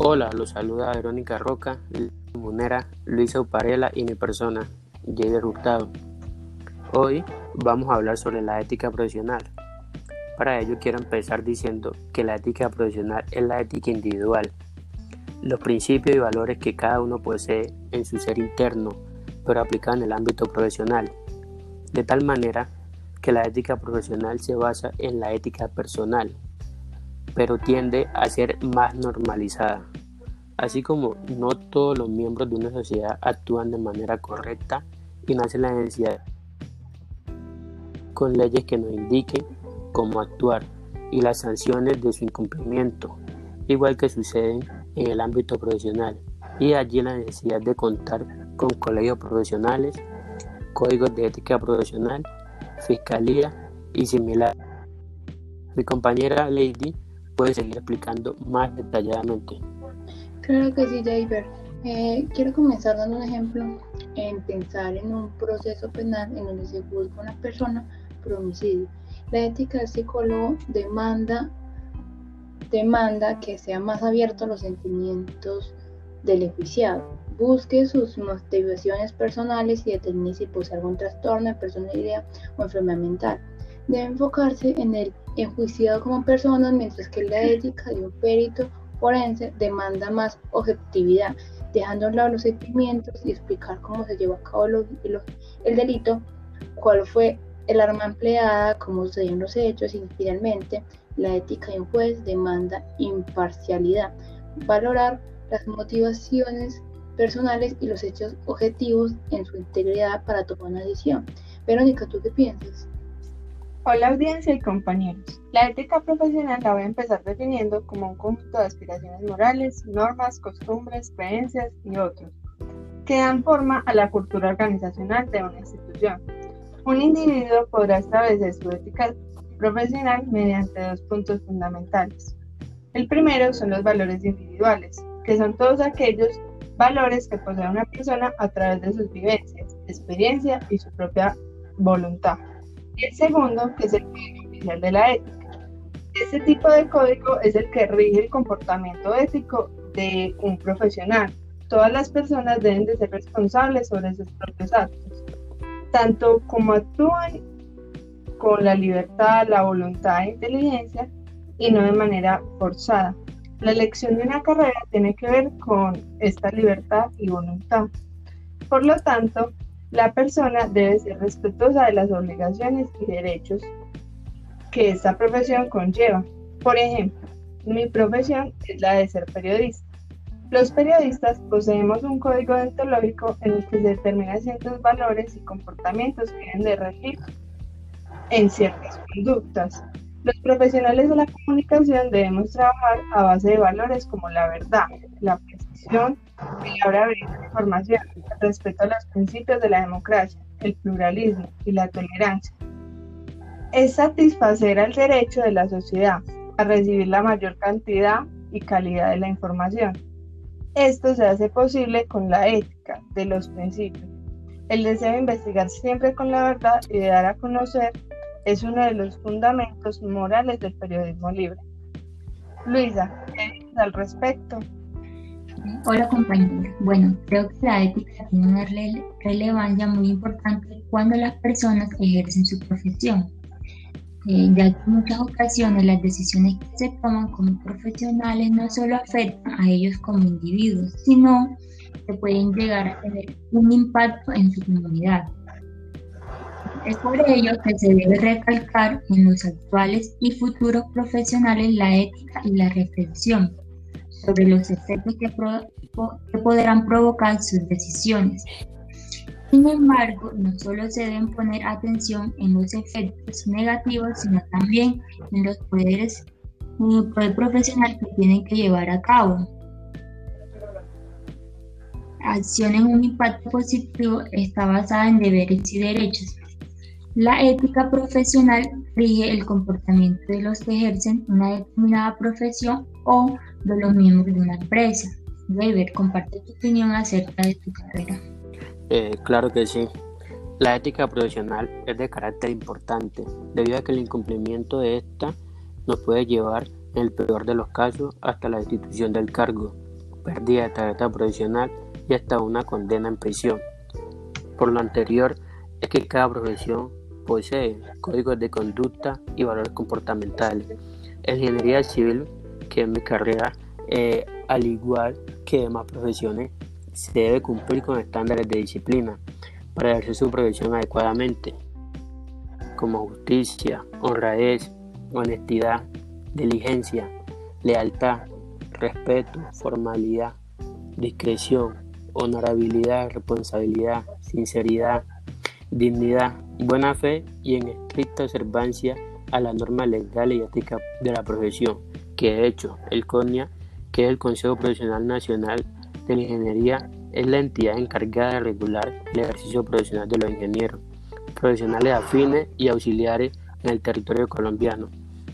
Hola, los saluda Verónica Roca, Munera, Luisa Uparela y mi persona, Javier Hurtado. Hoy vamos a hablar sobre la ética profesional. Para ello quiero empezar diciendo que la ética profesional es la ética individual, los principios y valores que cada uno posee en su ser interno, pero aplicada en el ámbito profesional, de tal manera que la ética profesional se basa en la ética personal, pero tiende a ser más normalizada. Así como no todos los miembros de una sociedad actúan de manera correcta y nace la necesidad con leyes que nos indiquen cómo actuar y las sanciones de su incumplimiento, igual que suceden en el ámbito profesional, y allí la necesidad de contar con colegios profesionales, códigos de ética profesional, fiscalía y similar. Mi compañera Lady puede seguir explicando más detalladamente. Claro que sí, Javier. Eh, quiero comenzar dando un ejemplo en pensar en un proceso penal en donde se busca una persona por homicidio. La ética del psicólogo demanda, demanda que sea más abierto a los sentimientos del enjuiciado, busque sus motivaciones personales y determine si posee algún trastorno de personalidad o enfermedad mental. Debe enfocarse en el enjuiciado como persona, mientras que la ética de un perito forense demanda más objetividad, dejando a lado los sentimientos y explicar cómo se llevó a cabo el delito, cuál fue el arma empleada, cómo sucedieron los hechos y finalmente la ética de un juez demanda imparcialidad, valorar las motivaciones personales y los hechos objetivos en su integridad para tomar una decisión. Verónica, ¿tú qué piensas? Hola audiencia y compañeros. La ética profesional la voy a empezar definiendo como un conjunto de aspiraciones morales, normas, costumbres, creencias y otros, que dan forma a la cultura organizacional de una institución. Un individuo podrá establecer su ética profesional mediante dos puntos fundamentales. El primero son los valores individuales, que son todos aquellos valores que posee una persona a través de sus vivencias, experiencia y su propia voluntad. Y el segundo, que es el código oficial de la ética. Este tipo de código es el que rige el comportamiento ético de un profesional. Todas las personas deben de ser responsables sobre sus propios actos, tanto como actúan con la libertad, la voluntad e inteligencia y no de manera forzada. La elección de una carrera tiene que ver con esta libertad y voluntad. Por lo tanto, la persona debe ser respetuosa de las obligaciones y derechos que esta profesión conlleva. Por ejemplo, mi profesión es la de ser periodista. Los periodistas poseemos un código deontológico en el que se determinan ciertos valores y comportamientos que deben de regir en ciertas conductas. Los profesionales de la comunicación debemos trabajar a base de valores como la verdad, la precisión, la información, el respeto a los principios de la democracia, el pluralismo y la tolerancia. Es satisfacer el derecho de la sociedad a recibir la mayor cantidad y calidad de la información. Esto se hace posible con la ética de los principios. El deseo de investigar siempre con la verdad y de dar a conocer es uno de los fundamentos morales del periodismo libre. Luisa, ¿qué dices al respecto? Hola compañeros. Bueno, creo que la ética tiene una relevancia muy importante cuando las personas ejercen su profesión, eh, ya que en muchas ocasiones las decisiones que se toman como profesionales no solo afectan a ellos como individuos, sino que pueden llegar a tener un impacto en su comunidad. Es por ello que se debe recalcar en los actuales y futuros profesionales la ética y la reflexión sobre los efectos que, podrán provocar sus decisiones. Sin embargo, no solo se deben poner atención en los efectos negativos, sino también en los poderes el poder profesional que tienen que llevar a cabo. Acción en un impacto positivo está basada en deberes y derechos, la ética profesional rige el comportamiento de los que ejercen una determinada profesión o de los miembros de una empresa. Weber, comparte tu opinión acerca de tu carrera. Eh, claro que sí. La ética profesional es de carácter importante, debido a que el incumplimiento de esta nos puede llevar, en el peor de los casos, hasta la destitución del cargo pérdida de tarjeta profesional y hasta una condena en prisión. Por lo anterior, es que cada profesión posee códigos de conducta y valores comportamentales. En ingeniería civil, que es mi carrera, eh, al igual que demás profesiones, se debe cumplir con estándares de disciplina para ejercer su profesión adecuadamente, como justicia, honradez, honestidad, diligencia, lealtad, respeto, formalidad, discreción, honorabilidad, responsabilidad, sinceridad, dignidad, buena fe y en estricta observancia a las normas legales y éticas de la profesión, que de hecho el CONIA, que es el Consejo Profesional Nacional de la Ingeniería, es la entidad encargada de regular el ejercicio profesional de los ingenieros, profesionales afines y auxiliares en el territorio colombiano.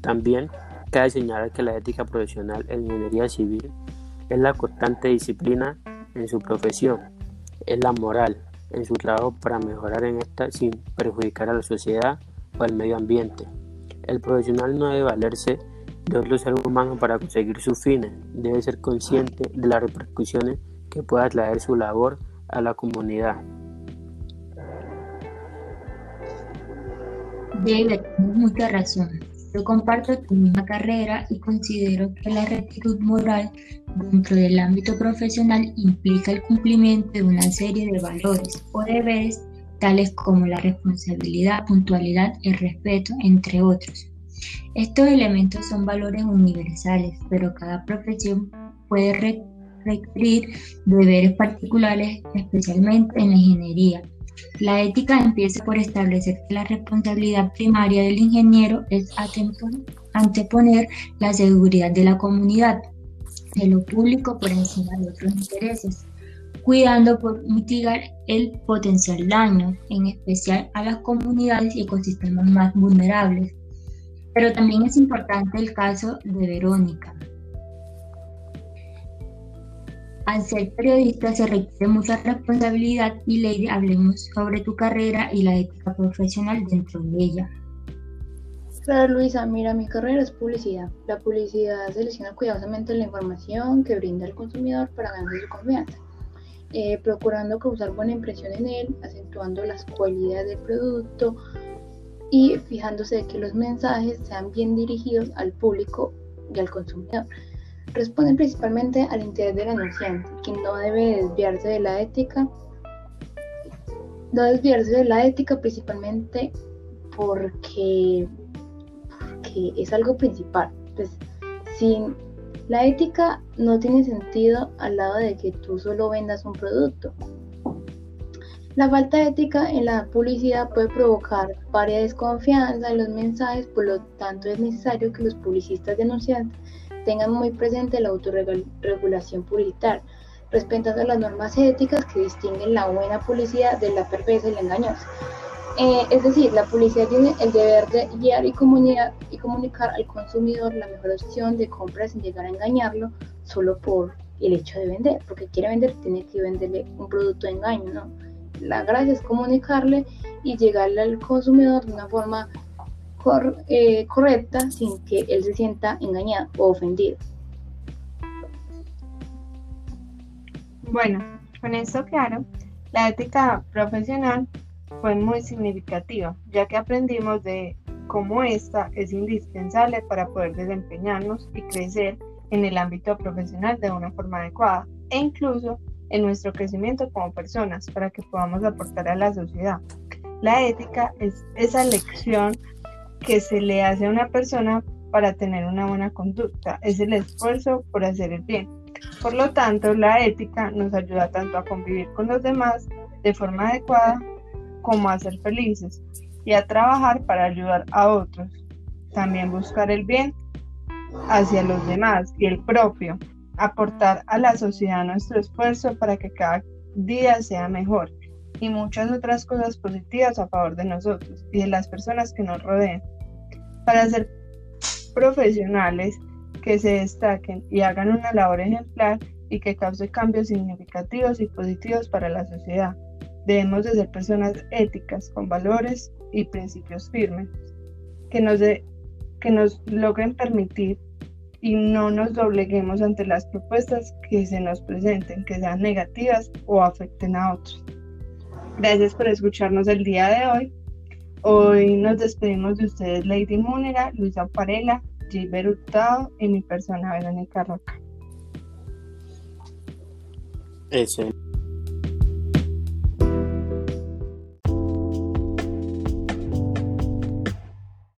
También cabe señalar que la ética profesional en ingeniería civil es la constante disciplina en su profesión, es la moral en su trabajo para mejorar en esta sin perjudicar a la sociedad o al medio ambiente. El profesional no debe valerse de otro ser humano para conseguir sus fines, debe ser consciente de las repercusiones que pueda traer su labor a la comunidad. Tienes mucha razón. Yo comparto tu misma carrera y considero que la rectitud moral dentro del ámbito profesional implica el cumplimiento de una serie de valores o deberes tales como la responsabilidad, puntualidad, el respeto, entre otros. Estos elementos son valores universales, pero cada profesión puede requerir deberes particulares, especialmente en la ingeniería. La ética empieza por establecer que la responsabilidad primaria del ingeniero es anteponer la seguridad de la comunidad, de lo público por encima de otros intereses, cuidando por mitigar el potencial daño, en especial a las comunidades y ecosistemas más vulnerables. Pero también es importante el caso de Verónica, al ser periodista se requiere mucha responsabilidad y Lady, hablemos sobre tu carrera y la ética profesional dentro de ella. Claro, Luisa, mira, mi carrera es publicidad. La publicidad selecciona cuidadosamente la información que brinda al consumidor para ganar su confianza, eh, procurando causar buena impresión en él, acentuando las cualidades del producto y fijándose de que los mensajes sean bien dirigidos al público y al consumidor responden principalmente al interés del anunciante, quien no debe desviarse de la ética, no desviarse de la ética principalmente porque, es algo principal. Pues, sin la ética no tiene sentido al lado de que tú solo vendas un producto. La falta de ética en la publicidad puede provocar varias desconfianza en los mensajes, por lo tanto es necesario que los publicistas denunciantes tengan muy presente la autorregulación publicitaria, respetando las normas éticas que distinguen la buena publicidad de la perversa y la engañosa. Eh, es decir, la publicidad tiene el deber de guiar y, y comunicar al consumidor la mejor opción de compra sin llegar a engañarlo solo por el hecho de vender, porque quiere vender, tiene que venderle un producto de engaño, ¿no? La gracia es comunicarle y llegarle al consumidor de una forma eh, correcta sin que él se sienta engañado o ofendido. Bueno, con esto claro, la ética profesional fue muy significativa, ya que aprendimos de cómo esta es indispensable para poder desempeñarnos y crecer en el ámbito profesional de una forma adecuada e incluso en nuestro crecimiento como personas para que podamos aportar a la sociedad. La ética es esa lección que se le hace a una persona para tener una buena conducta, es el esfuerzo por hacer el bien. Por lo tanto, la ética nos ayuda tanto a convivir con los demás de forma adecuada como a ser felices y a trabajar para ayudar a otros. También buscar el bien hacia los demás y el propio, aportar a la sociedad nuestro esfuerzo para que cada día sea mejor y muchas otras cosas positivas a favor de nosotros y de las personas que nos rodean. Para ser profesionales que se destaquen y hagan una labor ejemplar y que cause cambios significativos y positivos para la sociedad. Debemos de ser personas éticas, con valores y principios firmes, que nos, que nos logren permitir y no nos dobleguemos ante las propuestas que se nos presenten, que sean negativas o afecten a otros. Gracias por escucharnos el día de hoy. Hoy nos despedimos de ustedes, Lady Múnera, Luisa Parela, Gilbert Hurtado y mi persona, Verónica Roca. Eso